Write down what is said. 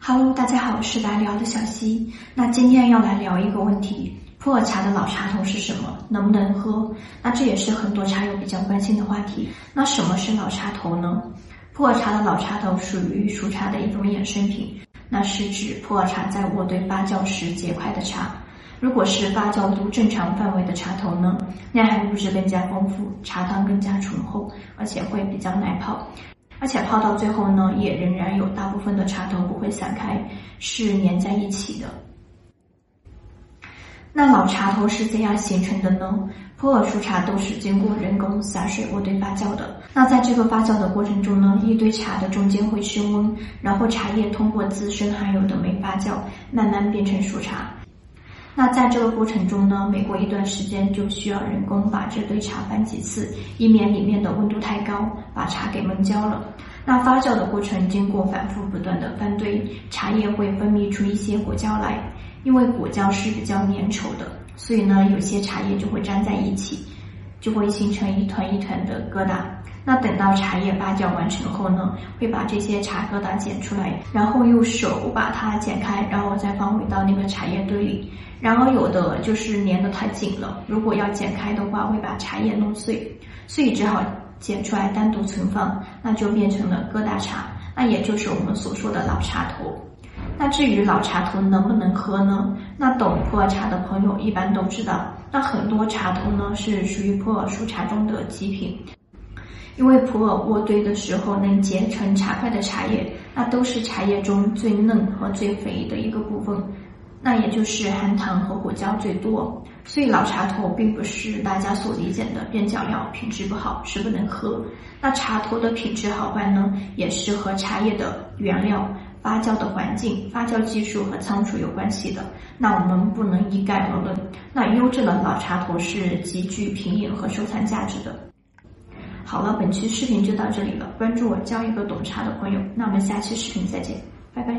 Hello，大家好，我是来聊的小溪。那今天要来聊一个问题：普洱茶的老茶头是什么？能不能喝？那这也是很多茶友比较关心的话题。那什么是老茶头呢？普洱茶的老茶头属于熟茶的一种衍生品，那是指普洱茶在渥堆发酵时结块的茶。如果是发酵度正常范围的茶头呢，内含物质更加丰富，茶汤更加醇厚，而且会比较耐泡。而且泡到最后呢，也仍然有大部分的茶头不会散开，是粘在一起的。那老茶头是怎样形成的呢？普洱熟茶都是经过人工洒水渥堆发酵的。那在这个发酵的过程中呢，一堆茶的中间会升温，然后茶叶通过自身含有的酶发酵，慢慢变成熟茶。那在这个过程中呢，每过一段时间就需要人工把这堆茶翻几次，以免里面的温度太高，把茶给闷焦了。那发酵的过程经过反复不断的翻堆，茶叶会分泌出一些果胶来。因为果胶是比较粘稠的，所以呢，有些茶叶就会粘在一起，就会形成一团一团的疙瘩。那等到茶叶发酵完成后呢，会把这些茶疙瘩剪出来，然后用手把它剪开，然后再放回到那个茶叶堆里。然而有的就是粘得太紧了，如果要剪开的话，会把茶叶弄碎，所以只好剪出来单独存放，那就变成了疙瘩茶，那也就是我们所说的老茶头。那至于老茶头能不能喝呢？那懂普洱茶的朋友一般都知道，那很多茶头呢是属于普洱熟茶中的极品，因为普洱渥堆的时候能结成茶块的茶叶，那都是茶叶中最嫩和最肥的一个部分。那也就是含糖和果胶最多，所以老茶头并不是大家所理解的边角料，品质不好是不能喝。那茶头的品质好坏呢，也是和茶叶的原料、发酵的环境、发酵技术和仓储有关系的。那我们不能一概而论。那优质的老茶头是极具品饮和收藏价值的。好了，本期视频就到这里了。关注我，交一个懂茶的朋友。那我们下期视频再见，拜拜。